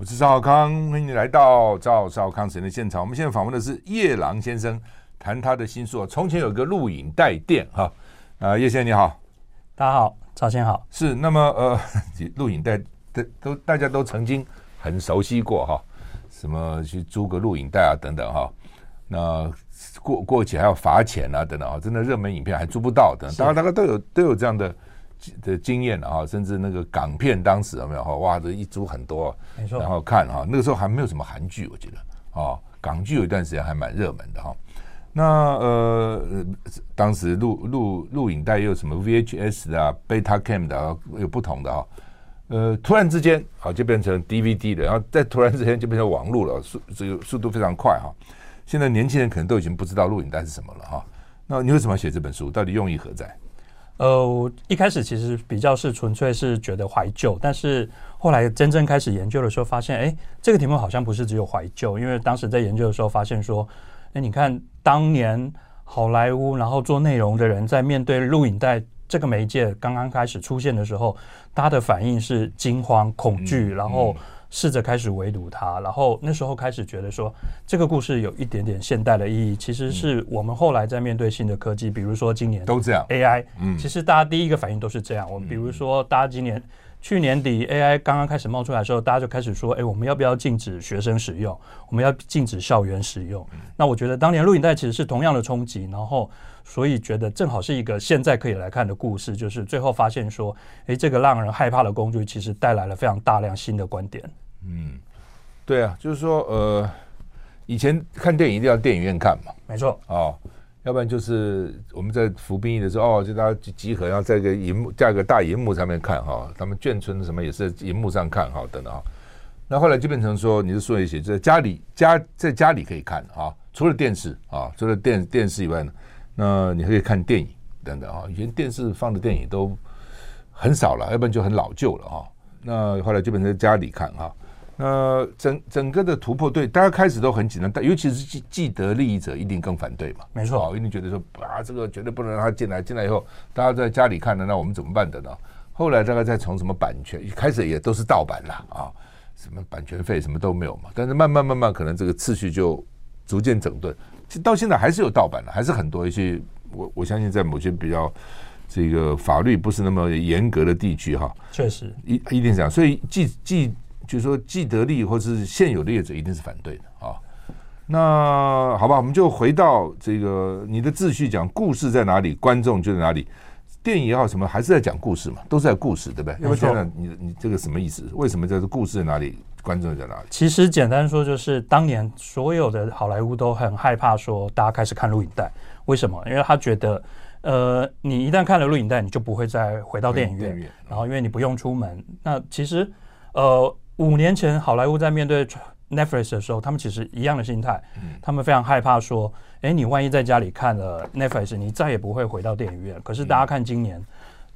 我是赵少康，欢迎你来到赵少康时间的现场。我们现在访问的是叶郎先生，谈他的新书。从前有个录影带店，哈，啊，叶先生你好，大家好，赵先好。是，那么呃，录影带都都大家都曾经很熟悉过哈，什么去租个录影带啊等等哈，那过过期还要罚钱啊等等啊，真的热门影片还租不到等，大家大家都有都有这样的。的经验啊，甚至那个港片当时有没有哈？哇，这一租很多，没错。然后看哈，那个时候还没有什么韩剧，我觉得啊，港剧有一段时间还蛮热门的哈。那呃，当时录录录影带又有什么 VHS 的啊、Betacam 的啊，有不同的哈。呃，突然之间啊，就变成 DVD 的，然后再突然之间就变成网络了，速这个速度非常快哈。现在年轻人可能都已经不知道录影带是什么了哈。那你为什么要写这本书？到底用意何在？呃，一开始其实比较是纯粹是觉得怀旧，但是后来真正开始研究的时候，发现，哎，这个题目好像不是只有怀旧，因为当时在研究的时候发现说，哎，你看当年好莱坞然后做内容的人在面对录影带这个媒介刚刚开始出现的时候，大家的反应是惊慌、恐惧，然后。试着开始围堵它，然后那时候开始觉得说，这个故事有一点点现代的意义。其实是我们后来在面对新的科技，比如说今年都这样 AI，嗯，其实大家第一个反应都是这样。我们比如说，大家今年去年底 AI 刚刚开始冒出来的时候，大家就开始说，哎，我们要不要禁止学生使用？我们要禁止校园使用？那我觉得当年录影带其实是同样的冲击，然后。所以觉得正好是一个现在可以来看的故事，就是最后发现说，诶，这个让人害怕的工具其实带来了非常大量新的观点。嗯，对啊，就是说，呃，以前看电影一定要电影院看嘛，没错，哦，要不然就是我们在服兵役的时候，哦，就大家集集合，然后在一个荧幕架个大荧幕上面看哈、哦，他们眷村什么也是在荧幕上看哈、哦，等等哈。那后来就变成说，你是说一些在家里家在家里可以看啊、哦，除了电视啊、哦，除了电电视以外呢。那你可以看电影等等啊，以前电视放的电影都很少了，要不然就很老旧了哈。那后来就变成在家里看哈。那整整个的突破，对大家开始都很紧张，但尤其是既既得利益者一定更反对嘛。没错，一定觉得说啊，这个绝对不能让他进来，进来以后大家在家里看的，那我们怎么办的呢？后来大概再从什么版权，一开始也都是盗版了啊，什么版权费什么都没有嘛。但是慢慢慢慢，可能这个次序就逐渐整顿。到现在还是有盗版的，还是很多一些。我我相信在某些比较这个法律不是那么严格的地区哈，确实一一定这样。所以既既就是说既得利或是现有的业者一定是反对的啊。那好吧，我们就回到这个你的秩序讲故事在哪里，观众就在哪里。电影也好什么，还是在讲故事嘛，都是在故事，对不对？要不然这样，你你这个什么意思？为什么这个故事在哪里？观众在哪里？其实简单说，就是当年所有的好莱坞都很害怕说，大家开始看录影带。为什么？因为他觉得，呃，你一旦看了录影带，你就不会再回到电影院。然后，因为你不用出门。那其实，呃，五年前好莱坞在面对 Netflix 的时候，他们其实一样的心态。他们非常害怕说，哎，你万一在家里看了 Netflix，你再也不会回到电影院。可是大家看今年。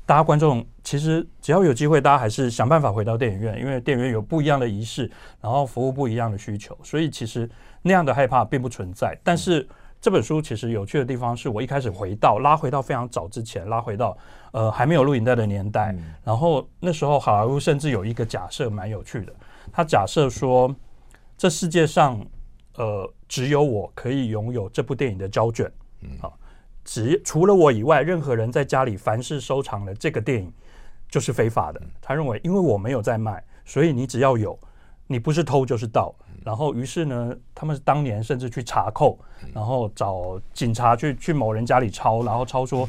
大家观众其实只要有机会，大家还是想办法回到电影院，因为电影院有不一样的仪式，然后服务不一样的需求，所以其实那样的害怕并不存在。但是这本书其实有趣的地方是我一开始回到拉回到非常早之前，拉回到呃还没有录影带的年代，然后那时候好莱坞甚至有一个假设蛮有趣的，他假设说这世界上呃只有我可以拥有这部电影的胶卷，嗯，好。只除了我以外，任何人在家里凡是收藏了这个电影，就是非法的。他认为，因为我没有在卖，所以你只要有，你不是偷就是盗。然后，于是呢，他们当年甚至去查扣，然后找警察去去某人家里抄，然后抄说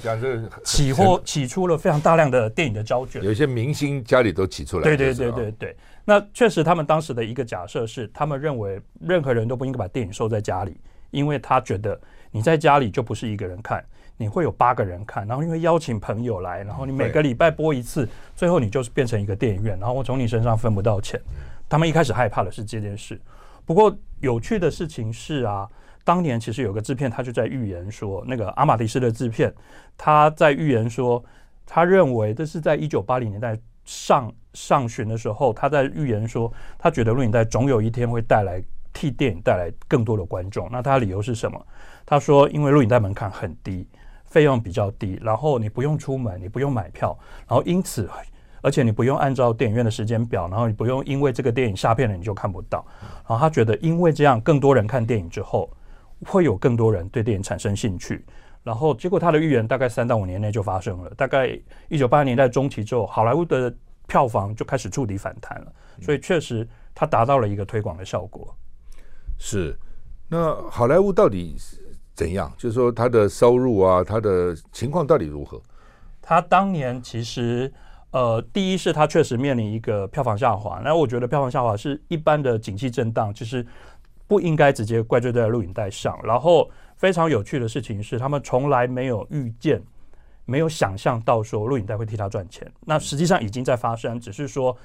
起货起出了非常大量的电影的胶卷。有些明星家里都起出来。对对对对对。那确实，他们当时的一个假设是，他们认为任何人都不应该把电影收在家里，因为他觉得。你在家里就不是一个人看，你会有八个人看，然后因为邀请朋友来，然后你每个礼拜播一次，最后你就是变成一个电影院，然后我从你身上分不到钱。他们一开始害怕的是这件事。不过有趣的事情是啊，当年其实有个制片，他就在预言说，那个阿玛迪斯的制片，他在预言说，他认为这是在一九八零年代上上旬的时候，他在预言说，他觉得录影带总有一天会带来替电影带来更多的观众。那他的理由是什么？他说：“因为录影带门槛很低，费用比较低，然后你不用出门，你不用买票，然后因此，而且你不用按照电影院的时间表，然后你不用因为这个电影下片了你就看不到。然后他觉得，因为这样更多人看电影之后，会有更多人对电影产生兴趣。然后结果他的预言大概三到五年内就发生了。大概一九八零年代中期之后，好莱坞的票房就开始触底反弹了。所以确实，他达到了一个推广的效果。是，那好莱坞到底怎样？就是说，他的收入啊，他的情况到底如何？他当年其实，呃，第一是他确实面临一个票房下滑。那我觉得票房下滑是一般的景气震荡，就是不应该直接怪罪在录影带上。然后非常有趣的事情是，他们从来没有预见、没有想象到说录影带会替他赚钱。那实际上已经在发生，只是说。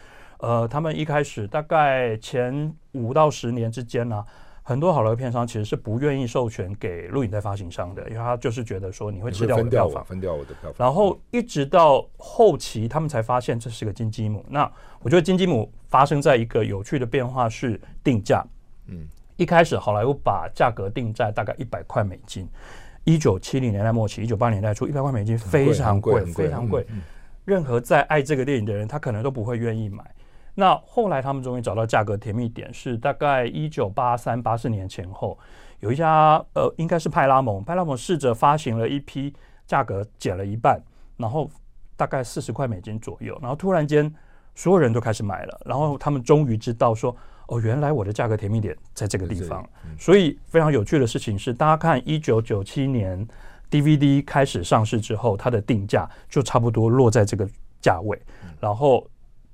呃，他们一开始大概前五到十年之间呢、很多好莱坞片商其实是不愿意授权给录影带发行商的，因为他就是觉得说你会吃掉我的票房，分掉我的票房。然后一直到后期，他们才发现这是个金鸡母。那我觉得金鸡母发生在一个有趣的变化是定价。嗯，一开始好莱坞把价格定在大概一百块美金。一九七零年代末期，一九八零年代初，一百块美金非常贵，非常贵。任何在爱这个电影的人，他可能都不会愿意买。那后来他们终于找到价格甜蜜点，是大概一九八三八四年前后，有一家呃，应该是派拉蒙，派拉蒙试着发行了一批，价格减了一半，然后大概四十块美金左右，然后突然间所有人都开始买了，然后他们终于知道说，哦，原来我的价格甜蜜点在这个地方。所以非常有趣的事情是，大家看一九九七年 DVD 开始上市之后，它的定价就差不多落在这个价位，然后。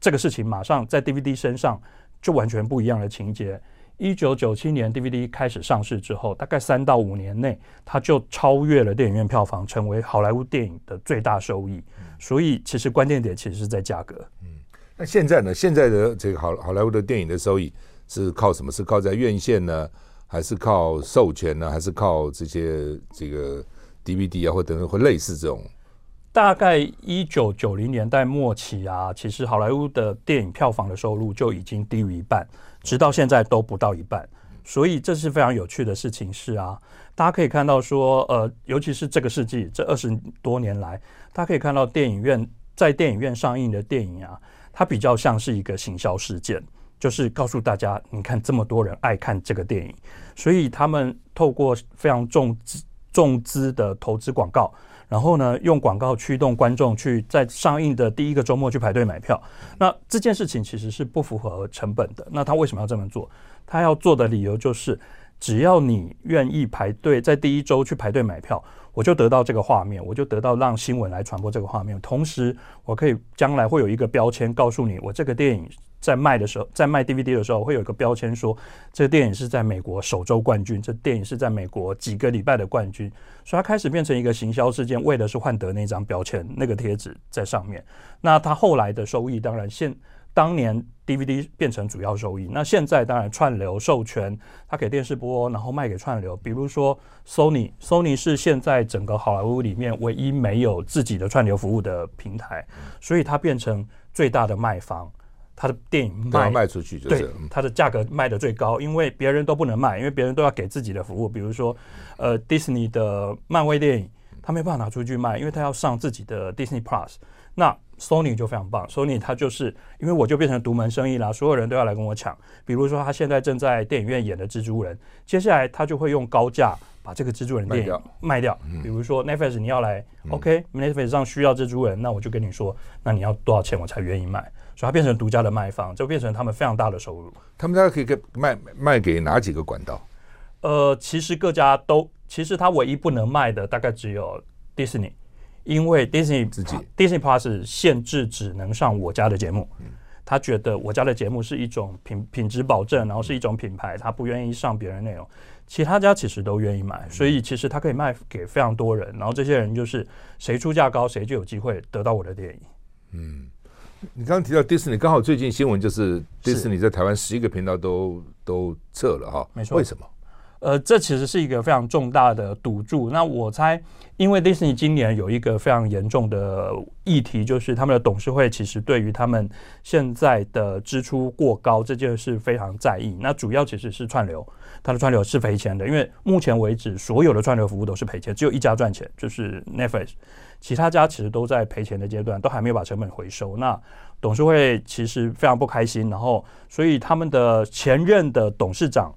这个事情马上在 DVD 身上就完全不一样的情节。一九九七年 DVD 开始上市之后，大概三到五年内，它就超越了电影院票房，成为好莱坞电影的最大收益。所以，其实关键点其实是在价格。嗯，那现在呢？现在的这个好好莱坞的电影的收益是靠什么？是靠在院线呢，还是靠授权呢？还是靠这些这个 DVD 啊，或等等，或类似这种？大概一九九零年代末期啊，其实好莱坞的电影票房的收入就已经低于一半，直到现在都不到一半。所以这是非常有趣的事情是啊，大家可以看到说，呃，尤其是这个世纪这二十多年来，大家可以看到电影院在电影院上映的电影啊，它比较像是一个行销事件，就是告诉大家，你看这么多人爱看这个电影，所以他们透过非常重资重资的投资广告。然后呢，用广告驱动观众去在上映的第一个周末去排队买票。那这件事情其实是不符合成本的。那他为什么要这么做？他要做的理由就是，只要你愿意排队，在第一周去排队买票，我就得到这个画面，我就得到让新闻来传播这个画面。同时，我可以将来会有一个标签告诉你，我这个电影。在卖的时候，在卖 DVD 的时候，会有一个标签说，这个电影是在美国首周冠军，这电影是在美国几个礼拜的冠军，所以它开始变成一个行销事件，为的是换得那张标签、那个贴纸在上面。那它后来的收益，当然现当年 DVD 变成主要收益，那现在当然串流授权，它给电视播，然后卖给串流，比如说 Sony，Sony 是现在整个好莱坞里面唯一没有自己的串流服务的平台，所以它变成最大的卖方。他的电影卖卖出去，就是，对，它的价格卖得最高，因为别人都不能卖，因为别人都要给自己的服务。比如说，呃，迪士尼的漫威电影，他没办法拿出去卖，因为他要上自己的 Disney Plus。那 Sony 就非常棒，Sony 他就是因为我就变成独门生意啦，所有人都要来跟我抢。比如说，他现在正在电影院演的蜘蛛人，接下来他就会用高价把这个蜘蛛人电影卖掉。卖掉嗯、比如说 Netflix 你要来、嗯、，OK，Netflix 上需要蜘蛛人，那我就跟你说，那你要多少钱我才愿意卖。所以它变成独家的卖方，就变成他们非常大的收入。他们家可以给卖卖给哪几个管道？呃，其实各家都，其实它唯一不能卖的大概只有 Disney，因为 Disney 自己 Disney Plus 限制只能上我家的节目。嗯，他觉得我家的节目是一种品品质保证，然后是一种品牌，他不愿意上别人内容。其他家其实都愿意买，所以其实他可以卖给非常多人，然后这些人就是谁出价高，谁就有机会得到我的电影。嗯。你刚刚提到迪士尼，刚好最近新闻就是迪士尼在台湾十一个频道都都撤了哈，没错。为什么？呃，这其实是一个非常重大的赌注。那我猜，因为迪士尼今年有一个非常严重的议题，就是他们的董事会其实对于他们现在的支出过高这件事非常在意。那主要其实是串流，它的串流是赔钱的，因为目前为止所有的串流服务都是赔钱，只有一家赚钱，就是 Netflix，其他家其实都在赔钱的阶段，都还没有把成本回收。那董事会其实非常不开心，然后所以他们的前任的董事长。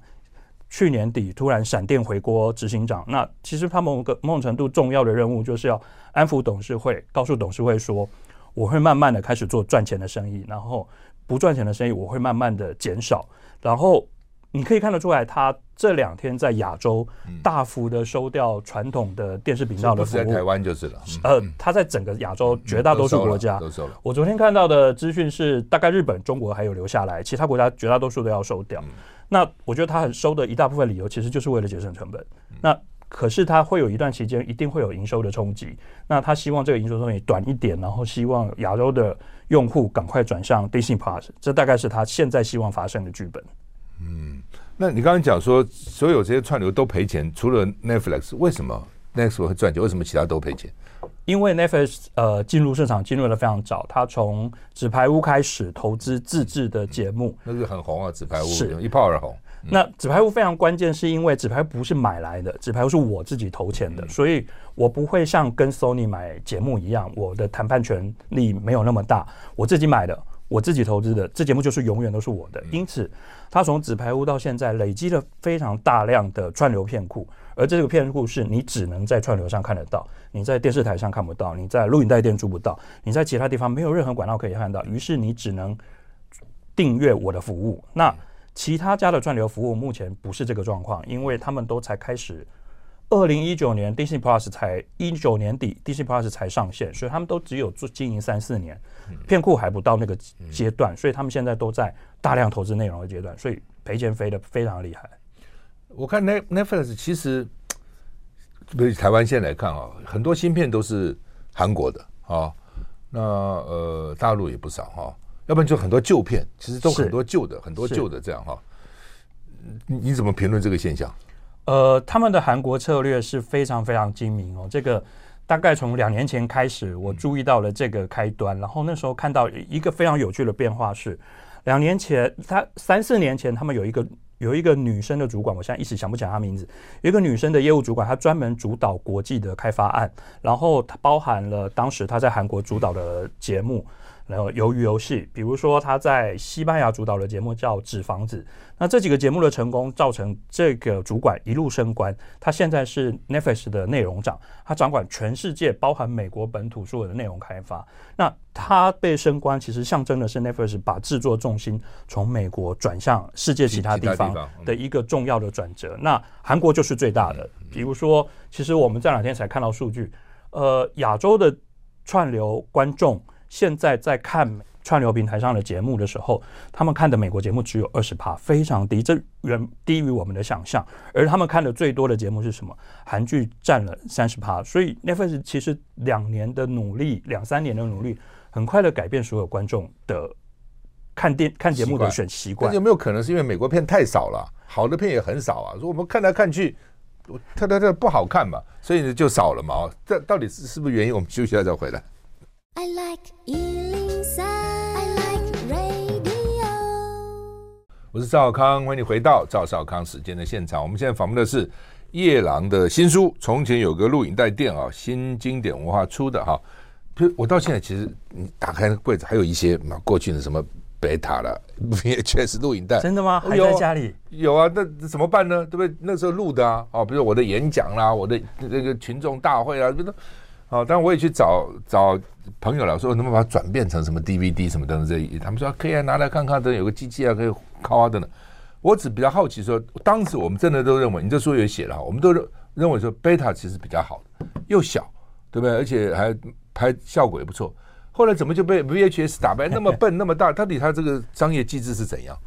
去年底突然闪电回国执行长，那其实他某个某种程度重要的任务就是要安抚董事会，告诉董事会说，我会慢慢的开始做赚钱的生意，然后不赚钱的生意我会慢慢的减少。然后你可以看得出来，他这两天在亚洲大幅的收掉传统的电视频道的服务，在台湾就是了。呃，他在整个亚洲绝大多数国家都收了。我昨天看到的资讯是，大概日本、中国还有留下来，其他国家绝大多数都要收掉。那我觉得他很收的一大部分理由，其实就是为了节省成本。那可是他会有一段期间一定会有营收的冲击。那他希望这个营收冲击短一点，然后希望亚洲的用户赶快转向 Disney Plus，这大概是他现在希望发生的剧本。嗯，那你刚刚讲说所有这些串流都赔钱，除了 Netflix，为什么 Netflix 会赚钱？为什么其他都赔钱？因为 Netflix 呃进入市场进入的非常早，它从纸牌屋开始投资自制的节目，那是很红啊，纸牌屋是一炮而红。嗯、那纸牌屋非常关键，是因为纸牌不是买来的，纸牌屋是我自己投钱的，嗯、所以我不会像跟 Sony 买节目一样，我的谈判权力没有那么大，我自己买的。我自己投资的这节目就是永远都是我的，因此他从纸牌屋到现在累积了非常大量的串流片库，而这个片库是你只能在串流上看得到，你在电视台上看不到，你在录影带店租不到，你在其他地方没有任何管道可以看到，于是你只能订阅我的服务。那其他家的串流服务目前不是这个状况，因为他们都才开始。二零一九年，Disney Plus 才一九年底，Disney Plus 才上线，所以他们都只有做经营三四年，片库还不到那个阶段，所以他们现在都在大量投资内容的阶段，所以赔钱飞得非常厉害。我看 Netflix 其实，比如台湾现在来看啊，很多芯片都是韩国的啊，那呃大陆也不少哈，要不然就很多旧片，其实都很多旧的，很多旧的这样哈。你你怎么评论这个现象？呃，他们的韩国策略是非常非常精明哦。这个大概从两年前开始，我注意到了这个开端。然后那时候看到一个非常有趣的变化是，两年前他三四年前，他们有一个有一个女生的主管，我现在一时想不起来她名字。有一个女生的业务主管，她专门主导国际的开发案，然后她包含了当时她在韩国主导的节目。然后鱿鱼游戏，比如说他在西班牙主导的节目叫《纸房子》，那这几个节目的成功，造成这个主管一路升官。他现在是 Netflix 的内容长，他掌管全世界，包含美国本土所有的内容开发。那他被升官，其实象征的是 Netflix 把制作重心从美国转向世界其他地方的一个重要的转折。那韩国就是最大的。比如说，其实我们这两天才看到数据，呃，亚洲的串流观众。现在在看串流平台上的节目的时候，他们看的美国节目只有二十趴，非常低，这远低于我们的想象。而他们看的最多的节目是什么？韩剧占了三十趴。所以 Netflix 其实两年的努力，两三年的努力，很快的改变所有观众的看电看节目的选习惯。有没有可能是因为美国片太少了，好的片也很少啊？说我们看来看去，它它它不好看嘛，所以呢就少了嘛。这到底是是不是原因？我们休息一下再回来。I like 103, I like radio。我是赵少康，欢迎你回到赵少康时间的现场。我们现在访问的是夜郎的新书《从前有个录影带店》啊，新经典文化出的哈就。我到现在其实你打开那个柜子，还有一些嘛过去的什么贝塔了，VHS 录影带，真的吗？还在家里？有啊，那怎么办呢？对不对？那时候录的啊，哦，比如我的演讲啦，我的那个群众大会啊，好，当然我也去找找朋友了，说能不能把它转变成什么 DVD 什么等等这一，他们说可以啊，拿来看看的，有个机器啊可以拷啊等等。我只比较好奇说，当时我们真的都认为，你这书也写了，我们都认认为说贝塔其实比较好，又小，对不对？而且还拍效果也不错。后来怎么就被 VHS 打败？那么笨那么大，到底它这个商业机制是怎样？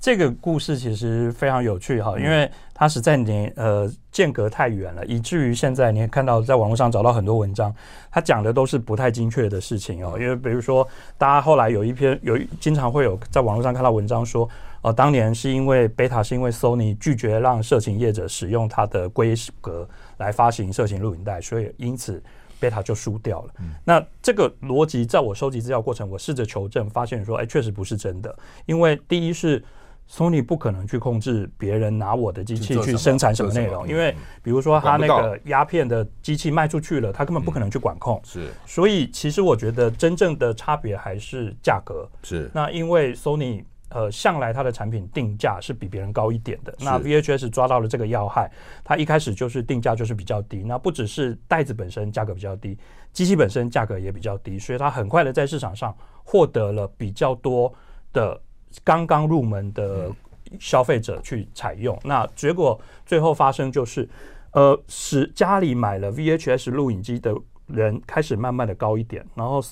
这个故事其实非常有趣哈，因为它实在年呃间隔太远了，以至于现在你看到在网络上找到很多文章，它讲的都是不太精确的事情哦。因为比如说，大家后来有一篇有经常会有在网络上看到文章说，呃，当年是因为贝塔是因为 Sony 拒绝让色情业者使用它的规格来发行色情录影带，所以因此贝塔就输掉了。嗯、那这个逻辑在我收集资料过程，我试着求证，发现说，哎，确实不是真的。因为第一是 Sony 不可能去控制别人拿我的机器去生产什么内容，因为比如说他那个鸦片的机器卖出去了，他根本不可能去管控。是，所以其实我觉得真正的差别还是价格。是，那因为 Sony。呃，向来它的产品定价是比别人高一点的。那 VHS 抓到了这个要害，它一开始就是定价就是比较低。那不只是袋子本身价格比较低，机器本身价格也比较低，所以它很快的在市场上获得了比较多的刚刚入门的消费者去采用。那结果最后发生就是，呃，使家里买了 VHS 录影机的人开始慢慢的高一点，然后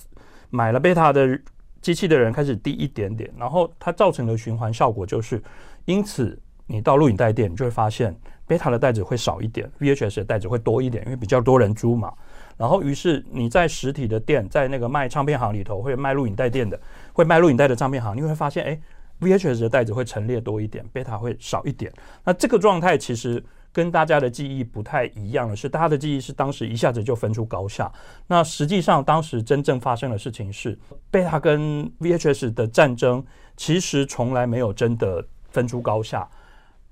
买了贝塔的。机器的人开始低一点点，然后它造成的循环效果就是，因此你到录影带店，你就会发现贝塔的袋子会少一点，VHS 的袋子会多一点，因为比较多人租嘛。然后于是你在实体的店，在那个卖唱片行里头，会卖录影带店的，会卖录影带的唱片行，你会发现，哎，VHS 的袋子会陈列多一点，贝塔会少一点。那这个状态其实。跟大家的记忆不太一样的是，大家的记忆是当时一下子就分出高下。那实际上，当时真正发生的事情是，贝塔跟 VHS 的战争其实从来没有真的分出高下。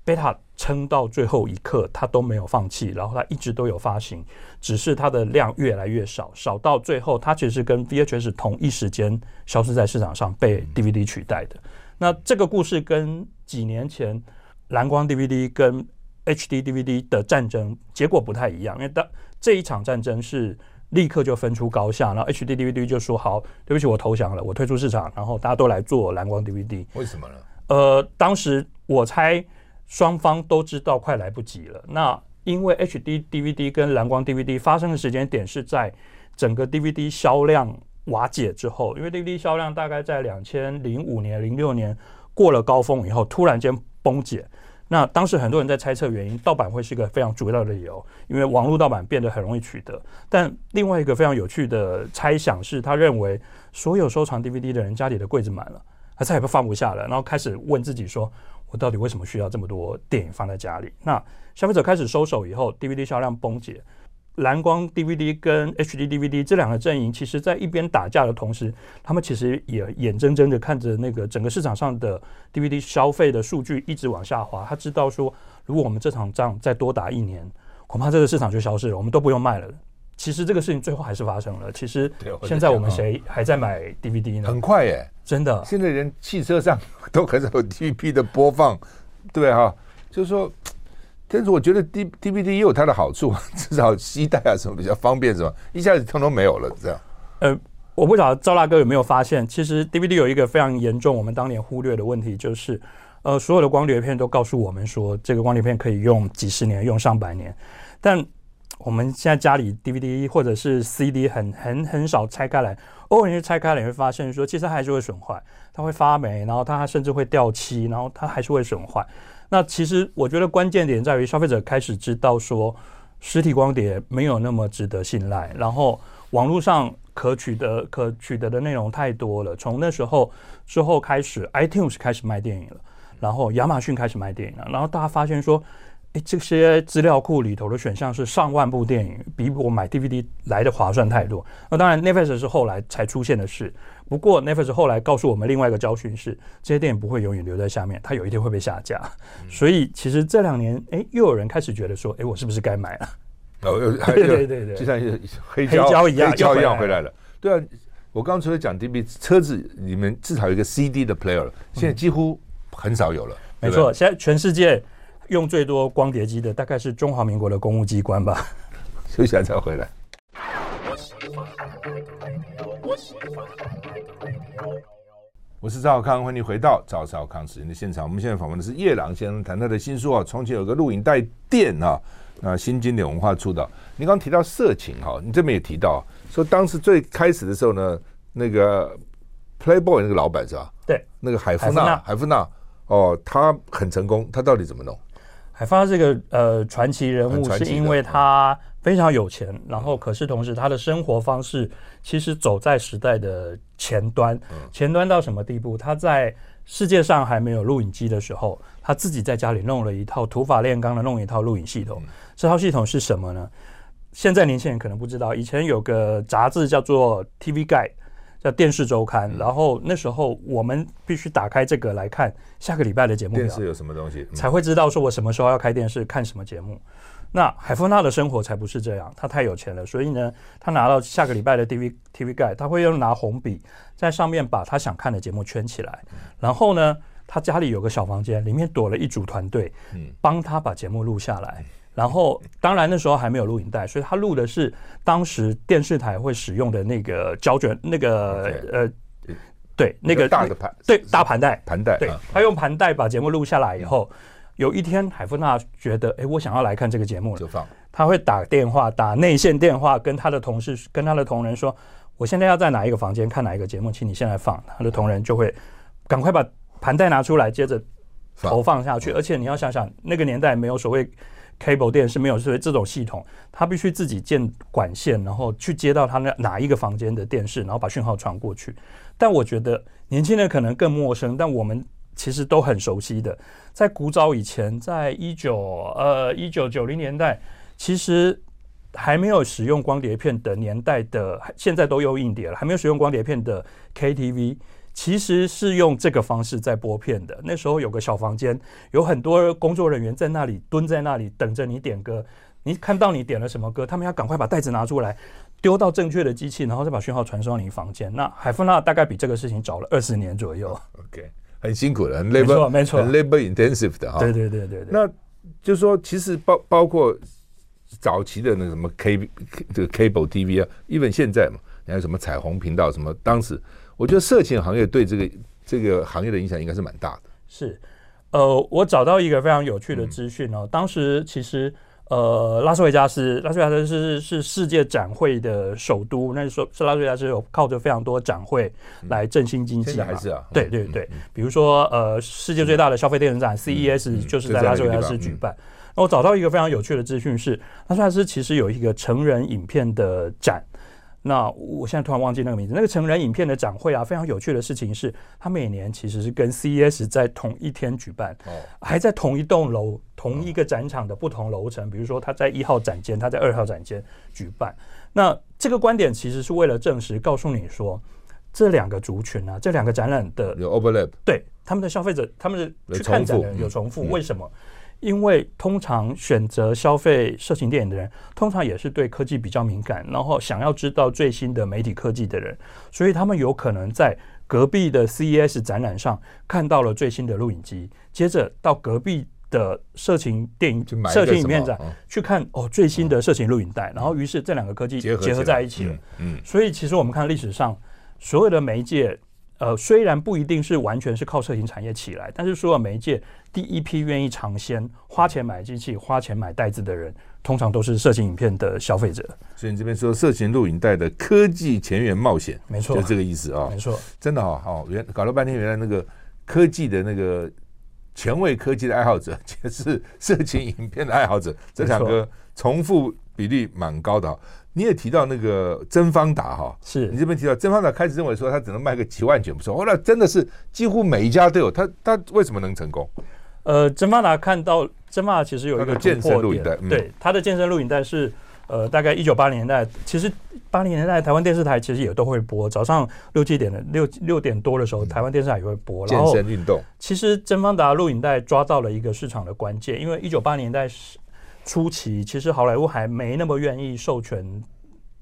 贝塔撑到最后一刻，他都没有放弃，然后他一直都有发行，只是它的量越来越少，少到最后，它其实跟 VHS 同一时间消失在市场上，被 DVD 取代的。那这个故事跟几年前蓝光 DVD 跟 HD DVD 的战争结果不太一样，因为当这一场战争是立刻就分出高下，然后 HD DVD 就说好，对不起，我投降了，我退出市场，然后大家都来做蓝光 DVD。为什么呢？呃，当时我猜双方都知道快来不及了。那因为 HD DVD 跟蓝光 DVD 发生的时间点是在整个 DVD 销量瓦解之后，因为 DVD 销量大概在两千零五年、零六年过了高峰以后，突然间崩解。那当时很多人在猜测原因，盗版会是一个非常主要的理由，因为网络盗版变得很容易取得。但另外一个非常有趣的猜想是，他认为所有收藏 DVD 的人家里的柜子满了，他再也不放不下了，然后开始问自己说：我到底为什么需要这么多电影放在家里？那消费者开始收手以后，DVD 销量崩解。蓝光 DVD 跟 HD DVD 这两个阵营，其实在一边打架的同时，他们其实也眼睁睁的看着那个整个市场上的 DVD 消费的数据一直往下滑。他知道说，如果我们这场仗再多打一年，恐怕这个市场就消失了，我们都不用卖了。其实这个事情最后还是发生了。其实现在我们谁还在买 DVD 呢？很快耶、欸，真的，现在连汽车上 都开始有 DVD 的播放，对哈，就是说。但是我觉得 D D V D 也有它的好处，至少携带啊什么比较方便，什么一下子通通没有了这样。呃，我不晓得赵大哥有没有发现，其实 D V D 有一个非常严重，我们当年忽略的问题，就是呃，所有的光碟片都告诉我们说，这个光碟片可以用几十年，用上百年。但我们现在家里 D V D 或者是 C D 很很很少拆开来，偶尔你拆开来，你会发现说，其实它还是会损坏，它会发霉，然后它甚至会掉漆，然后它还是会损坏。那其实我觉得关键点在于消费者开始知道说，实体光碟没有那么值得信赖，然后网络上可取得可取得的内容太多了。从那时候之后开始，iTunes 开始卖电影了，然后亚马逊开始卖电影了，然后大家发现说。这些资料库里头的选项是上万部电影，比我买 DVD 来的划算太多。那当然，Netflix 是后来才出现的事。不过，Netflix 后来告诉我们另外一个教训是，这些电影不会永远留在下面，它有一天会被下架。所以，其实这两年，哎，又有人开始觉得说，哎，我是不是该买了？哦，对对对对，就像黑胶黑胶一样，黑胶一样回来了。对啊，我刚刚除了讲 DVD，车子里面至少有一个 CD 的 player 了，现在几乎很少有了。没错，现在全世界。用最多光碟机的大概是中华民国的公务机关吧。休息一下再回来。我是赵少康，欢迎回到赵少康时间的现场。我们现在访问的是叶朗先生，谈他的新书啊。从前有个录影带店啊，那新经典文化出道。你刚刚提到色情哈，你这边也提到说，当时最开始的时候呢，那个 Playboy 那个老板是吧？对，那个海夫纳，海夫纳哦，他很成功，他到底怎么弄？海发这个呃传奇人物，是因为他非常有钱，然后可是同时他的生活方式其实走在时代的前端，前端到什么地步？他在世界上还没有录影机的时候，他自己在家里弄了一套土法炼钢的弄一套录影系统。这套系统是什么呢？现在年轻人可能不知道，以前有个杂志叫做 TV Guide，叫电视周刊。然后那时候我们必须打开这个来看下个礼拜的节目。电视有什么东西，才会知道说我什么时候要开电视看什么节目。那海夫纳的生活才不是这样，他太有钱了，所以呢，他拿到下个礼拜的 TV TV Guide，他会用拿红笔在上面把他想看的节目圈起来。然后呢，他家里有个小房间，里面躲了一组团队，帮他把节目录下来。然后，当然那时候还没有录影带，所以他录的是当时电视台会使用的那个胶卷，那个呃，对，那个大的盘，对，大盘带，盘带。对，他用盘带把节目录下来以后，有一天海夫纳觉得，哎，我想要来看这个节目了，就放。他会打电话，打内线电话，跟他的同事，跟他的同仁说，我现在要在哪一个房间看哪一个节目，请你现在放。他的同仁就会赶快把盘带拿出来，接着投放下去。而且你要想想，那个年代没有所谓。Cable 电视没有所以这种系统，他必须自己建管线，然后去接到他那哪一个房间的电视，然后把讯号传过去。但我觉得年轻人可能更陌生，但我们其实都很熟悉的。在古早以前，在一九呃一九九零年代，其实还没有使用光碟片的年代的，现在都用硬碟了，还没有使用光碟片的 KTV。其实是用这个方式在播片的。那时候有个小房间，有很多工作人员在那里蹲在那里等着你点歌。你看到你点了什么歌，他们要赶快把袋子拿出来，丢到正确的机器，然后再把讯号传送到你房间。那海夫纳大概比这个事情早了二十年左右。OK，很辛苦的，很 labor，没错，很 labor intensive 的哈。对对对对对。那就是说，其实包包括早期的那个什么 K 这个 cable TV 啊，even 现在嘛，你还有什么彩虹频道什么，当时。我觉得色情行业对这个这个行业的影响应该是蛮大的。是，呃，我找到一个非常有趣的资讯哦。当时其实，呃，拉斯维加斯，拉斯维加斯是是世界展会的首都，那时候是拉斯维加斯有靠着非常多展会来振兴经济嘛。还是啊？对对对，比如说呃，世界最大的消费电子展 CES 就是在拉斯维加斯举办。那我找到一个非常有趣的资讯是，拉斯维加斯其实有一个成人影片的展。那我现在突然忘记那个名字。那个成人影片的展会啊，非常有趣的事情是，它每年其实是跟 CES 在同一天举办，还在同一栋楼、同一个展场的不同楼层。比如说，它在一号展间，它在二号展间举办。那这个观点其实是为了证实，告诉你说，这两个族群啊，这两个展览的有 overlap，对他们的消费者，他们的去看展的人有重复，为什么？因为通常选择消费色情电影的人，通常也是对科技比较敏感，然后想要知道最新的媒体科技的人，所以他们有可能在隔壁的 CES 展览上看到了最新的录影机，接着到隔壁的色情电影、色情影片展去看哦最新的色情录影带，然后于是这两个科技结合在一起了。嗯，所以其实我们看历史上所有的媒介。呃，虽然不一定是完全是靠色情产业起来，但是所有媒介第一批愿意尝鲜、花钱买机器、花钱买袋子的人，通常都是色情影片的消费者。所以你这边说色情录影带的科技前沿冒险，没错，就这个意思啊，没错，真的哈，哦，原搞了半天，原来那个科技的那个前卫科技的爱好者，其实是色情影片的爱好者，这两个重复比例蛮高的。你也提到那个真方达哈，是。你这边提到真方达开始认为说他只能卖个几万卷不错，后来真的是几乎每一家都有，他他为什么能成功？呃，真发达看到真发达其实有一个健身录影带，嗯、对，他的健身录影带是呃大概一九八零年代，其实八零年代台湾电视台其实也都会播，早上六七点的六六点多的时候，台湾电视台也会播。健身运动，其实真方达录影带抓到了一个市场的关键，因为一九八零年代。初期其实好莱坞还没那么愿意授权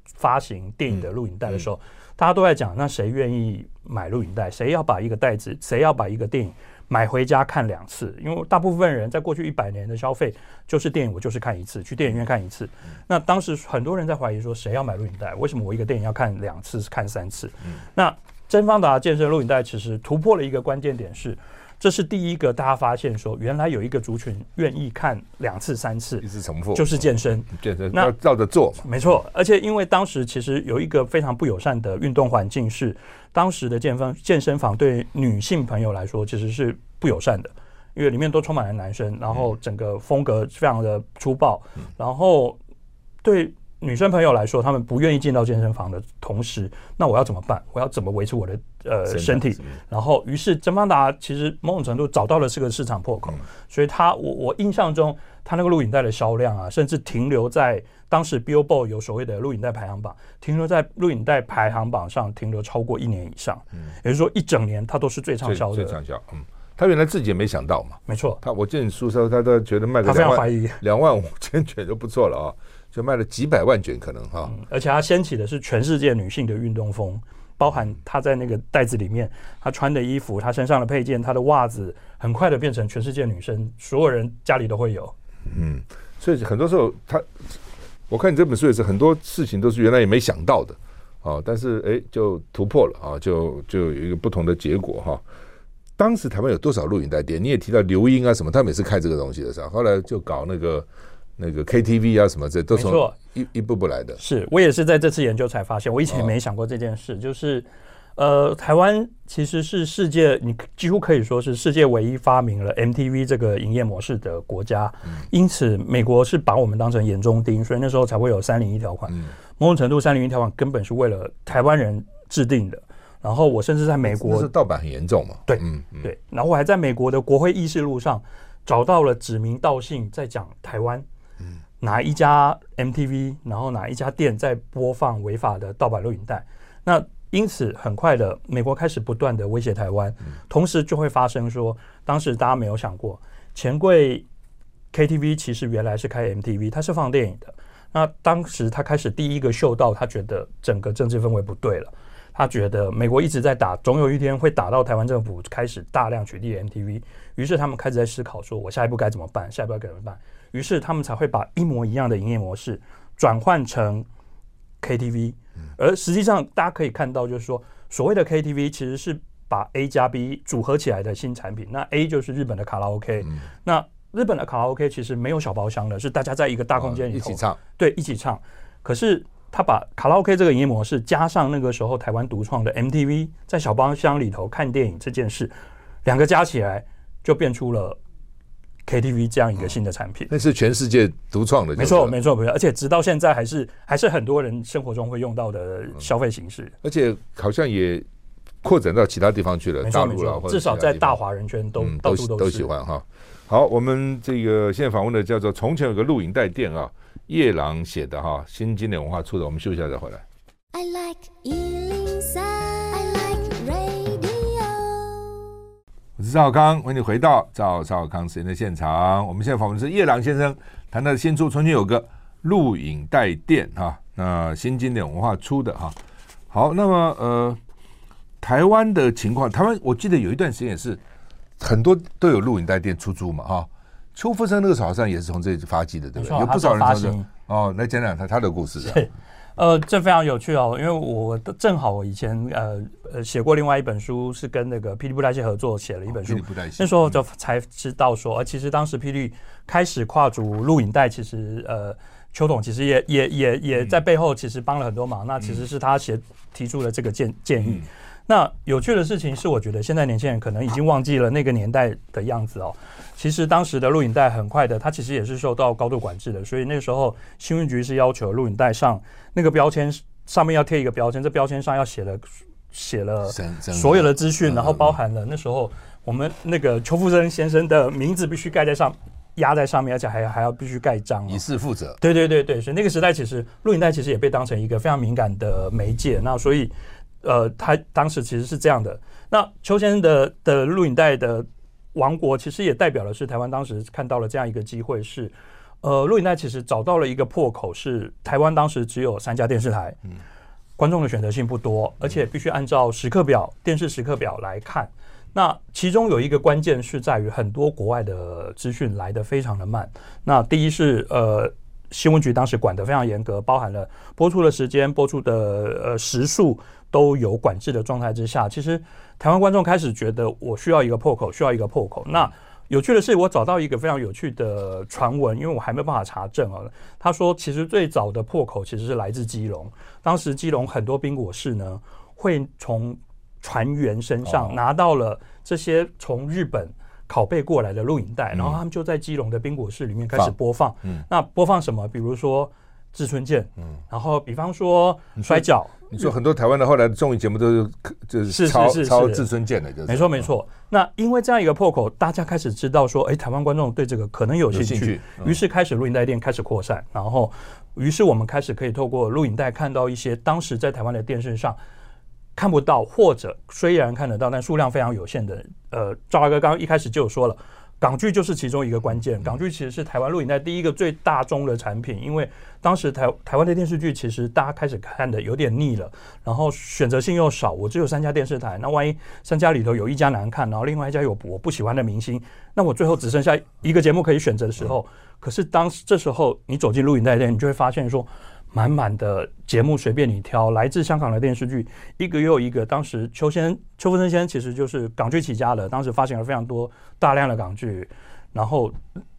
发行电影的录影带的时候，大家都在讲，那谁愿意买录影带？谁要把一个袋子？谁要把一个电影买回家看两次？因为大部分人在过去一百年的消费就是电影，我就是看一次，去电影院看一次。那当时很多人在怀疑说，谁要买录影带？为什么我一个电影要看两次、看三次？那真方达健身录影带其实突破了一个关键点是。这是第一个，大家发现说，原来有一个族群愿意看两次、三次，一直重复，就是健身，健身那照着做，没错。而且因为当时其实有一个非常不友善的运动环境，是当时的健身健身房对女性朋友来说其实是不友善的，因为里面都充满了男生，然后整个风格非常的粗暴，然后对女生朋友来说，他们不愿意进到健身房的同时，那我要怎么办？我要怎么维持我的呃身体？然后，于是甄方达其实某种程度找到了这个市场破口，所以他我我印象中，他那个录影带的销量啊，甚至停留在当时 Billboard 有所谓的录影带排行榜，停留在录影带排行榜上停留超过一年以上，也就是说一整年它都是最畅销的。最畅销，嗯。他原来自己也没想到嘛，没错。他我见你书时候，他都觉得卖个两万两万五千卷就不错了啊，就卖了几百万卷可能哈、嗯。而且他掀起的是全世界女性的运动风，包含他在那个袋子里面，他穿的衣服，他身上的配件，他的袜子，很快的变成全世界女生所有人家里都会有。嗯，所以很多时候他，我看你这本书也是很多事情都是原来也没想到的啊，但是哎就突破了啊，就就有一个不同的结果哈。当时台湾有多少录影带店？你也提到刘英啊什么，他每次开这个东西的时候，后来就搞那个那个 KTV 啊什么，这都从一一步步来的。是我也是在这次研究才发现，我以前没想过这件事，哦、就是呃，台湾其实是世界，你几乎可以说是世界唯一发明了 MTV 这个营业模式的国家。嗯、因此，美国是把我们当成眼中钉，所以那时候才会有三零一条款。嗯、某种程度，三零一条款根本是为了台湾人制定的。然后我甚至在美国，是盗版很严重嘛？对，嗯，对。然后我还在美国的国会议事录上找到了指名道姓在讲台湾，嗯，哪一家 MTV，然后哪一家店在播放违法的盗版录影带。那因此很快的，美国开始不断的威胁台湾，同时就会发生说，当时大家没有想过，钱柜 KTV 其实原来是开 MTV，它是放电影的。那当时他开始第一个嗅到，他觉得整个政治氛围不对了。他觉得美国一直在打，总有一天会打到台湾政府开始大量取缔 MTV，于是他们开始在思考说，我下一步该怎么办？下一步该怎么办？于是他们才会把一模一样的营业模式转换成 KTV，而实际上大家可以看到，就是说所谓的 KTV 其实是把 A 加 B 组合起来的新产品。那 A 就是日本的卡拉 OK，那日本的卡拉 OK 其实没有小包厢的，是大家在一个大空间里头一起唱，对，一起唱。可是他把卡拉 OK 这个营业模式加上那个时候台湾独创的 MTV 在小包厢里头看电影这件事，两个加起来就变出了 KTV 这样一个新的产品。那是全世界独创的，没错，没错，没错。而且直到现在还是还是很多人生活中会用到的消费形式。而且好像也扩展到其他地方去了，大陆了，至少在大华人圈都到处都都喜欢哈。好，我们这个现在访问的叫做从前有个录影带店啊。夜郎写的哈，新经典文化出的，我们休息一下再回来。I like 我是赵康，欢迎你回到赵少康时间的现场。我们现在访问的是叶朗先生，谈到的新出《从前有个录影带店》哈，那新经典文化出的哈。好，那么呃，台湾的情况，台湾我记得有一段时间也是很多都有录影带店出租嘛哈。邱福生那个时候好像也是从这里发迹的，对不对？有不少人从这哦，来讲讲他他的故事。对，呃，这非常有趣哦，因为我正好我以前呃呃写过另外一本书，是跟那个霹雳布袋戏合作写了一本书。那时候就才知道说，呃，其实当时霹雳开始跨足录影带，其实呃，邱董其实也也也也在背后其实帮了很多忙。那其实是他写提出了这个建建议。那有趣的事情是，我觉得现在年轻人可能已经忘记了那个年代的样子哦。其实当时的录影带很快的，它其实也是受到高度管制的，所以那时候新闻局是要求录影带上那个标签上面要贴一个标签，这标签上要写了写了所有的资讯，然后包含了那时候我们那个邱富生先生的名字必须盖在上压在上面，而且还还要必须盖章，以示负责。对对对对，所以那个时代其实录影带其实也被当成一个非常敏感的媒介。那所以呃，他当时其实是这样的。那邱先生的的录影带的。王国其实也代表的是台湾当时看到了这样一个机会，是呃，录影带其实找到了一个破口，是台湾当时只有三家电视台，嗯，观众的选择性不多，而且必须按照时刻表、电视时刻表来看。那其中有一个关键是在于很多国外的资讯来得非常的慢。那第一是呃，新闻局当时管得非常严格，包含了播出的时间、播出的呃时数都有管制的状态之下，其实。台湾观众开始觉得我需要一个破口，需要一个破口。那有趣的是，我找到一个非常有趣的传闻，因为我还没有办法查证啊。他说，其实最早的破口其实是来自基隆，当时基隆很多冰果室呢，会从船员身上拿到了这些从日本拷贝过来的录影带，然后他们就在基隆的宾果室里面开始播放。那播放什么？比如说。志村健，嗯，然后比方说摔角，你说很多台湾的后来的综艺节目都是就是抄抄志村健的，就是没错没错。那因为这样一个破口，大家开始知道说，哎，台湾观众对这个可能有兴趣，于是开始录影带店开始扩散，然后于是我们开始可以透过录影带看到一些当时在台湾的电视上看不到，或者虽然看得到，但数量非常有限的。呃，赵大哥刚刚一开始就有说了。港剧就是其中一个关键。港剧其实是台湾录影带第一个最大宗的产品，因为当时台台湾的电视剧其实大家开始看的有点腻了，然后选择性又少。我只有三家电视台，那万一三家里头有一家难看，然后另外一家有我不喜欢的明星，那我最后只剩下一个节目可以选择的时候，可是当这时候你走进录影带店，你就会发现说。满满的节目随便你挑，来自香港的电视剧一个又一个。当时邱先邱福生先其实就是港剧起家的，当时发行了非常多大量的港剧。然后，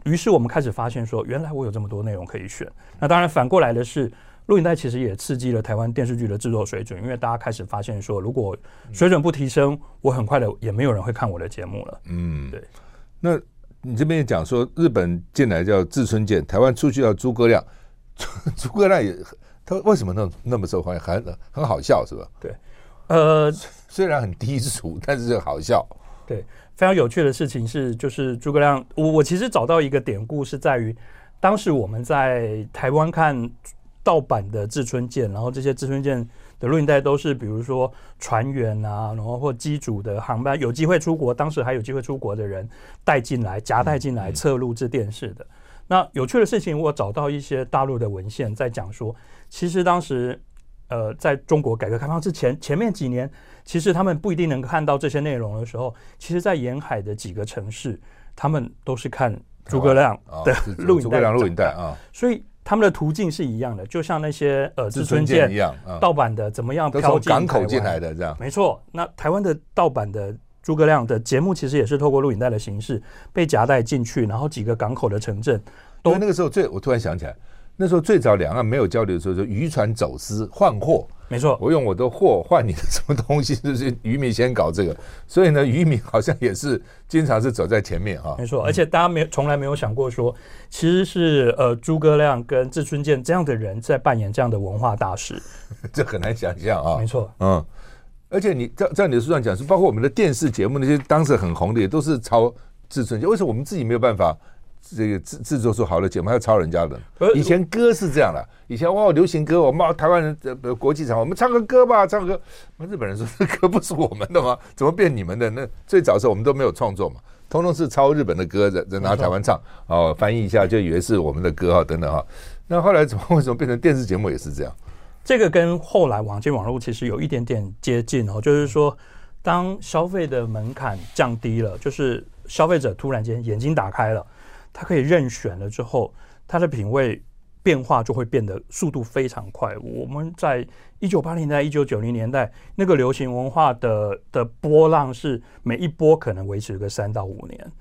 于是我们开始发现说，原来我有这么多内容可以选。那当然反过来的是，录影带其实也刺激了台湾电视剧的制作水准，因为大家开始发现说，如果水准不提升，我很快的也没有人会看我的节目了。嗯，对。那你这边也讲说，日本进来叫志村健，台湾出去叫诸葛亮。诸葛亮也，他为什么那那么受欢迎？很很好笑，是吧？对，呃，虽然很低俗，但是好笑。对，非常有趣的事情是，就是诸葛亮，我我其实找到一个典故，是在于当时我们在台湾看盗版的志春剑，然后这些志春剑的录影带都是，比如说船员啊，然后或机组的航班有机会出国，当时还有机会出国的人带进来，夹带进来，侧录制电视的。嗯嗯那有趣的事情，我找到一些大陆的文献，在讲说，其实当时，呃，在中国改革开放之前，前面几年，其实他们不一定能看到这些内容的时候，其实，在沿海的几个城市，他们都是看诸葛亮的录影带，诸葛亮录影带啊，所以他们的途径是一样的，就像那些呃志村健一样，盗版的怎么样飘进港口进来的这样，没错。那台湾的盗版的。诸葛亮的节目其实也是透过录影带的形式被夹带进去，然后几个港口的城镇都那个时候最，我突然想起来，那时候最早两岸没有交流的时候，就渔船走私换货，没错，我用我的货换你的什么东西，就是渔民先搞这个，所以呢，渔民好像也是经常是走在前面哈，没错，而且大家没从来没有想过说，其实是呃诸葛亮跟志春健这样的人在扮演这样的文化大使，这很难想象啊，没错，嗯。而且你在在你的书上讲是，包括我们的电视节目那些当时很红的，也都是抄自尊节。为什么我们自己没有办法这个制制作出好的节目，还要抄人家的？以前歌是这样的，以前哇流行歌，我们台湾人呃国际场，我们唱个歌吧，唱歌。那日本人说这歌不是我们的吗？怎么变你们的？那最早时候我们都没有创作嘛，通通是抄日本的歌，在在拿台湾唱哦，翻译一下就以为是我们的歌哈等等哈。那后来怎么为什么变成电视节目也是这样？这个跟后来网际网络其实有一点点接近哦，就是说，当消费的门槛降低了，就是消费者突然间眼睛打开了，他可以任选了之后，他的品味变化就会变得速度非常快。我们在一九八零年代、一九九零年代那个流行文化的的波浪是每一波可能维持个三到五年，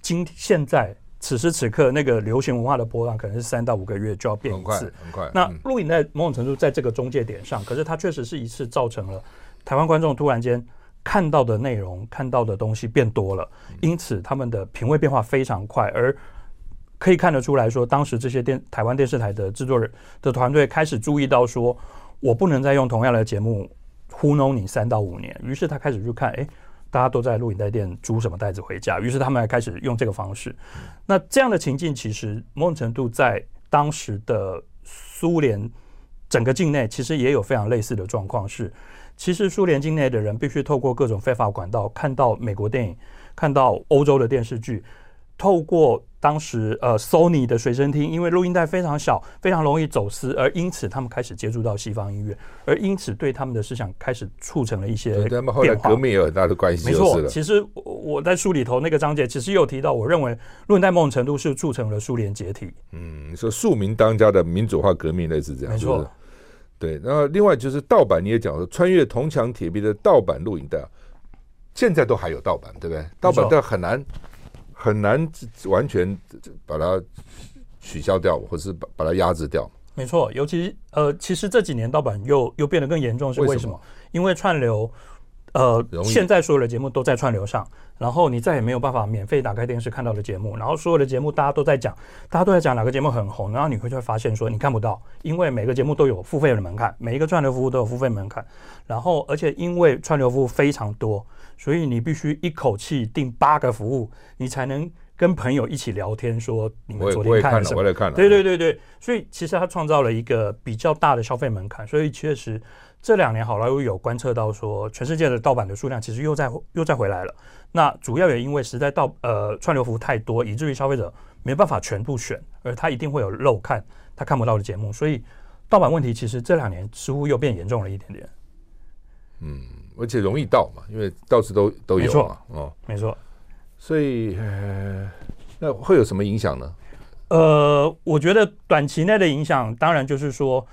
今现在。此时此刻，那个流行文化的波浪可能是三到五个月就要变一次，很快。那录影在某种程度在这个中介点上，可是它确实是一次造成了台湾观众突然间看到的内容、看到的东西变多了，因此他们的品味变化非常快，而可以看得出来说，当时这些电台湾电视台的制作人的团队开始注意到说，我不能再用同样的节目糊弄你三到五年，于是他开始去看，哎。大家都在录影带店租什么袋子回家，于是他们还开始用这个方式。那这样的情境，其实某种程度在当时的苏联整个境内，其实也有非常类似的状况。是，其实苏联境内的人必须透过各种非法管道看到美国电影，看到欧洲的电视剧。透过当时呃 Sony 的随身听，因为录音带非常小，非常容易走私，而因此他们开始接触到西方音乐，而因此对他们的思想开始促成了一些变化。他们后来革命也有很大的关系。没错，其实我在书里头那个章节其实有提到，我认为录音带某种程度是促成了苏联解体。嗯，你说庶民当家的民主化革命类似这样，没错。对，然后另外就是盗版，你也讲了，穿越铜墙铁壁的盗版录影带，现在都还有盗版，对不对？盗版但很难。很难完全把它取消掉，或是把把它压制掉。没错，尤其呃，其实这几年盗版又又变得更严重，是为什么？为什么？因为串流呃，现在所有的节目都在串流上，然后你再也没有办法免费打开电视看到的节目，然后所有的节目大家都在讲，大家都在讲哪个节目很红，然后你会就会发现说你看不到，因为每个节目都有付费的门槛，每一个串流服务都有付费门槛，然后而且因为串流服务非常多，所以你必须一口气订八个服务，你才能跟朋友一起聊天说你们昨天看了什么？我也看了，对对对对，所以其实它创造了一个比较大的消费门槛，所以确实。这两年，好莱坞有观测到说，全世界的盗版的数量其实又在又在回来了。那主要也因为实在盗呃串流服务太多，以至于消费者没办法全部选，而他一定会有漏看他看不到的节目。所以盗版问题其实这两年似乎又变严重了一点点。嗯，而且容易到嘛，因为到处都都有嘛。哦，没错。所以呃，那会有什么影响呢？呃，我觉得短期内的影响，当然就是说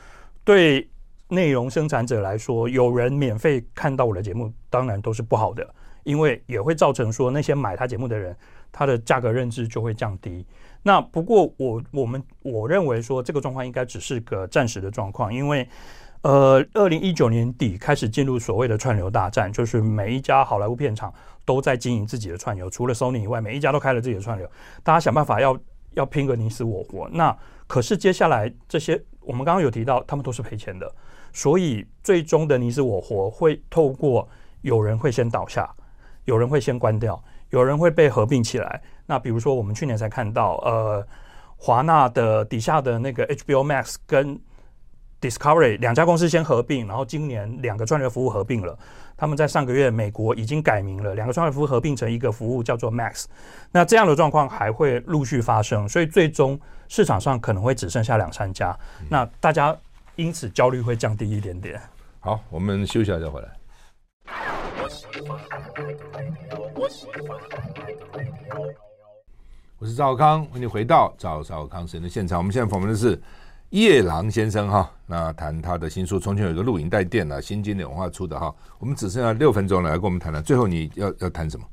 对。内容生产者来说，有人免费看到我的节目，当然都是不好的，因为也会造成说那些买他节目的人，他的价格认知就会降低。那不过我我们我认为说这个状况应该只是个暂时的状况，因为呃，二零一九年底开始进入所谓的串流大战，就是每一家好莱坞片厂都在经营自己的串流，除了 Sony 以外，每一家都开了自己的串流，大家想办法要要拼个你死我活。那可是接下来这些我们刚刚有提到，他们都是赔钱的。所以，最终的你死我活会透过有人会先倒下，有人会先关掉，有人会被合并起来。那比如说，我们去年才看到，呃，华纳的底下的那个 HBO Max 跟 Discovery 两家公司先合并，然后今年两个专业服务合并了。他们在上个月美国已经改名了，两个专业服务合并成一个服务叫做 Max。那这样的状况还会陆续发生，所以最终市场上可能会只剩下两三家。那大家。因此焦虑会降低一点点。好，我们休息一下再回来。我是赵康，欢迎回到赵少康时间的现场。我们现在访问的是叶朗先生哈，那谈他的新书《从前有一个录影带店》呢，新经典文化出的哈。我们只剩下六分钟了，来跟我们谈谈。最后你要要谈什么？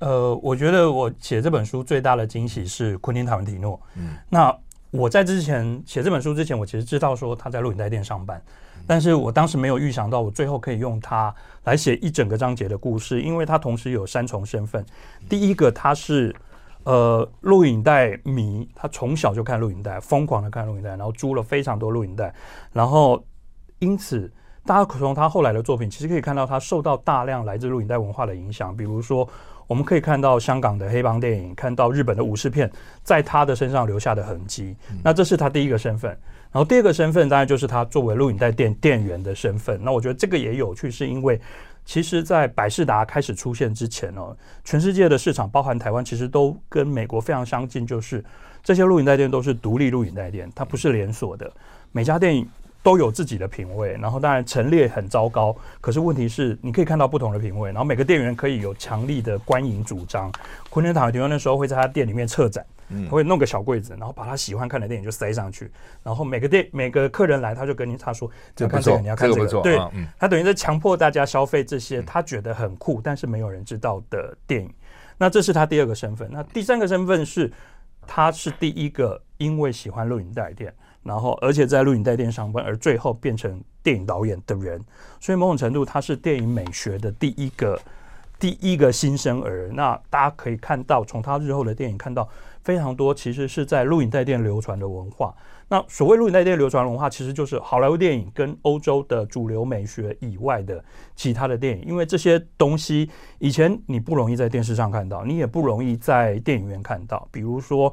呃，我觉得我写这本书最大的惊喜是昆汀·塔伦提诺。嗯，那。我在之前写这本书之前，我其实知道说他在录影带店上班，但是我当时没有预想到我最后可以用他来写一整个章节的故事，因为他同时有三重身份。第一个，他是呃录影带迷，他从小就看录影带，疯狂的看录影带，然后租了非常多录影带，然后因此大家从他后来的作品，其实可以看到他受到大量来自录影带文化的影响，比如说。我们可以看到香港的黑帮电影，看到日本的武士片，在他的身上留下的痕迹。那这是他第一个身份。然后第二个身份当然就是他作为录影带店店员的身份。那我觉得这个也有趣，是因为其实，在百视达开始出现之前哦，全世界的市场，包含台湾，其实都跟美国非常相近，就是这些录影带店都是独立录影带店，它不是连锁的，每家店。都有自己的品味，然后当然陈列很糟糕，可是问题是你可以看到不同的品味，然后每个店员可以有强力的观影主张。昆汀塔伦提诺那时候会在他店里面策展，他会弄个小柜子，然后把他喜欢看的电影就塞上去，然后每个店每个客人来，他就跟他说：“你要看这个，你要看这个。”对，他等于在强迫大家消费这些他觉得很酷，但是没有人知道的电影。那这是他第二个身份。那第三个身份是，他是第一个因为喜欢录影带店。然后，而且在录影带店上班，而最后变成电影导演的人，所以某种程度他是电影美学的第一个第一个新生儿。那大家可以看到，从他日后的电影看到非常多，其实是在录影带店流传的文化。那所谓录影带店流传文化，其实就是好莱坞电影跟欧洲的主流美学以外的其他的电影，因为这些东西以前你不容易在电视上看到，你也不容易在电影院看到，比如说。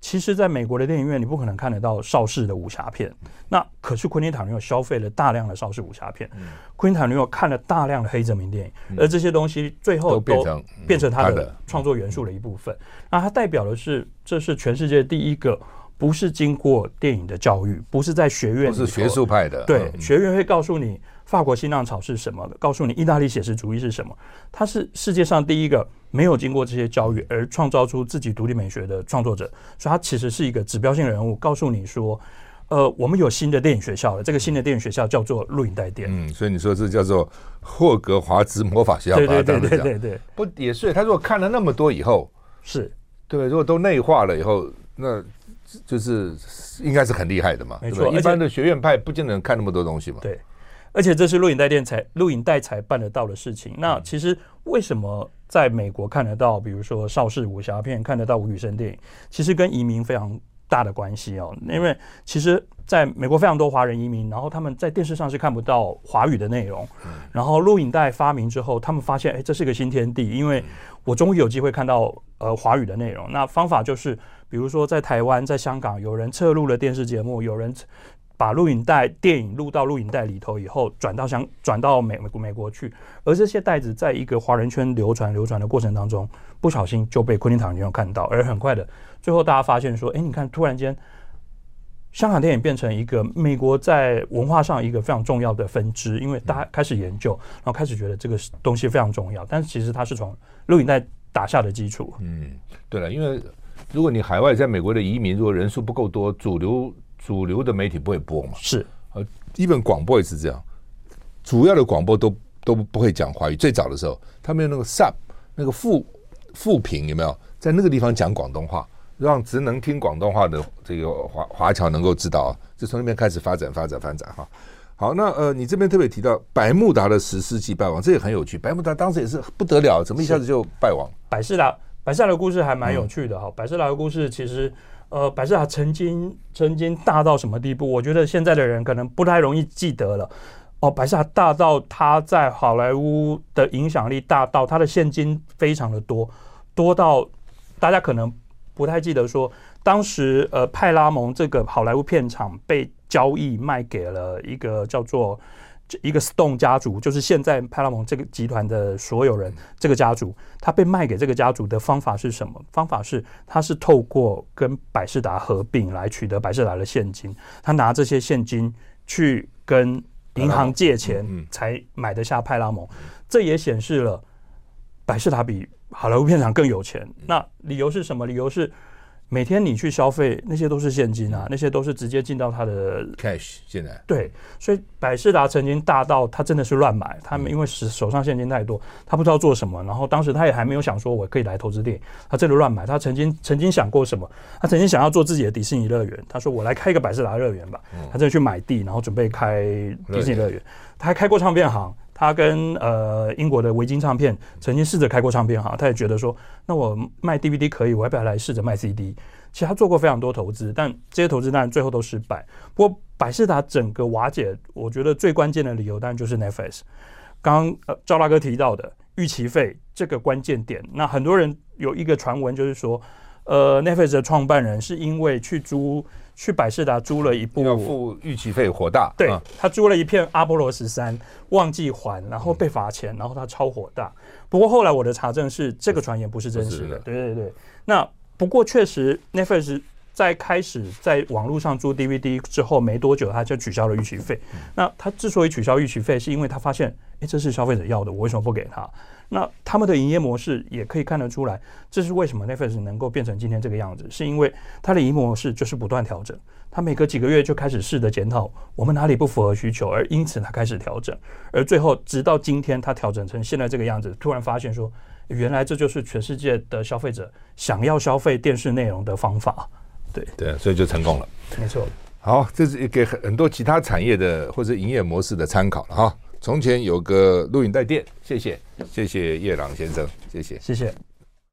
其实，在美国的电影院，你不可能看得到邵氏的武侠片。那可是昆汀塔伦又消费了大量的邵氏武侠片。昆汀塔伦又看了大量的黑泽明电影，而这些东西最后都变成变成他的创作元素的一部分。那它代表的是，这是全世界第一个不是经过电影的教育，不是在学院，不是学术派的。对，学院会告诉你。法国新浪潮是什么？告诉你意大利写实主义是什么？它是世界上第一个没有经过这些教育而创造出自己独立美学的创作者，所以他其实是一个指标性人物。告诉你说，呃，我们有新的电影学校了，这个新的电影学校叫做录影带店。嗯，所以你说这叫做 霍格华兹魔法学校？对对对对对对，不也是？他如果看了那么多以后，是对，如果都内化了以后，那就是应该是很厉害的嘛。没错，一般的学院派不见得能看那么多东西嘛。对。而且这是录影带店才录影带才办得到的事情。那其实为什么在美国看得到，比如说邵氏武侠片，看得到吴宇森电影，其实跟移民非常大的关系哦。因为其实在美国非常多华人移民，然后他们在电视上是看不到华语的内容。然后录影带发明之后，他们发现，哎，这是个新天地，因为我终于有机会看到呃华语的内容。那方法就是，比如说在台湾、在香港，有人侧录了电视节目，有人。把录影带电影录到录影带里头以后，转到香转到美美国美国去，而这些袋子在一个华人圈流传流传的过程当中，不小心就被昆汀塔伦蒂诺看到，而很快的，最后大家发现说，哎，你看，突然间，香港电影变成一个美国在文化上一个非常重要的分支，因为大家开始研究，然后开始觉得这个东西非常重要，但是其实它是从录影带打下的基础。嗯，对了，因为如果你海外在美国的移民如果人数不够多，主流。主流的媒体不会播嘛？是，呃，基本广播也是这样，主要的广播都都不会讲华语。最早的时候，他们有那个 sub 那个副副频有没有在那个地方讲广东话，让只能听广东话的这个华华侨能够知道啊？就从那边开始发展，发展，发展哈。好，那呃，你这边特别提到百慕达的十世纪败亡，这也很有趣。百慕达当时也是不得了，怎么一下子就败亡？百事达，百事达的故事还蛮有趣的哈。百事达的故事其实。呃，百事达曾经曾经大到什么地步？我觉得现在的人可能不太容易记得了。哦，百事达大到他在好莱坞的影响力大到他的现金非常的多，多到大家可能不太记得说，当时呃派拉蒙这个好莱坞片场被交易卖给了一个叫做。一个 Stone 家族，就是现在派拉蒙这个集团的所有人，这个家族，他被卖给这个家族的方法是什么？方法是，他是透过跟百事达合并来取得百事达的现金，他拿这些现金去跟银行借钱，才买得下派拉蒙。这也显示了百事达比好莱坞片场更有钱。那理由是什么？理由是。每天你去消费，那些都是现金啊，那些都是直接进到他的 cash。现在对，所以百事达曾经大到他真的是乱买，他们因为手手上现金太多，他不知道做什么。然后当时他也还没有想说我可以来投资电影，他这个乱买。他曾经曾经想过什么？他曾经想要做自己的迪士尼乐园。他说我来开一个百事达乐园吧。他真的去买地，然后准备开迪士尼乐园。他还开过唱片行。他跟呃英国的维京唱片曾经试着开过唱片哈，他也觉得说，那我卖 DVD 可以，我要不要来试着卖 CD？其实他做过非常多投资，但这些投资当然最后都失败。不过百事达整个瓦解，我觉得最关键的理由当然就是 Netflix。刚刚呃赵大哥提到的预期费这个关键点，那很多人有一个传闻就是说，呃 Netflix 的创办人是因为去租。去百事达租了一部，要付预期费，火大。对，他租了一片阿波罗十三，忘记还，然后被罚钱，然后他超火大。不过后来我的查证是，这个传言不是真实的。对对对。那不过确实，Netflix 在开始在网络上租 DVD 之后没多久，他就取消了预期费。那他之所以取消预期费，是因为他发现，诶，这是消费者要的，我为什么不给他？那他们的营业模式也可以看得出来，这是为什么 Netflix 能够变成今天这个样子，是因为它的营业模式就是不断调整，它每隔几个月就开始试着检讨我们哪里不符合需求，而因此它开始调整，而最后直到今天它调整成现在这个样子，突然发现说，原来这就是全世界的消费者想要消费电视内容的方法，对对，所以就成功了，没错。好，这是给很多其他产业的或者营业模式的参考了哈。从前有个录影带店，谢谢，谢谢叶朗先生，谢谢，谢谢。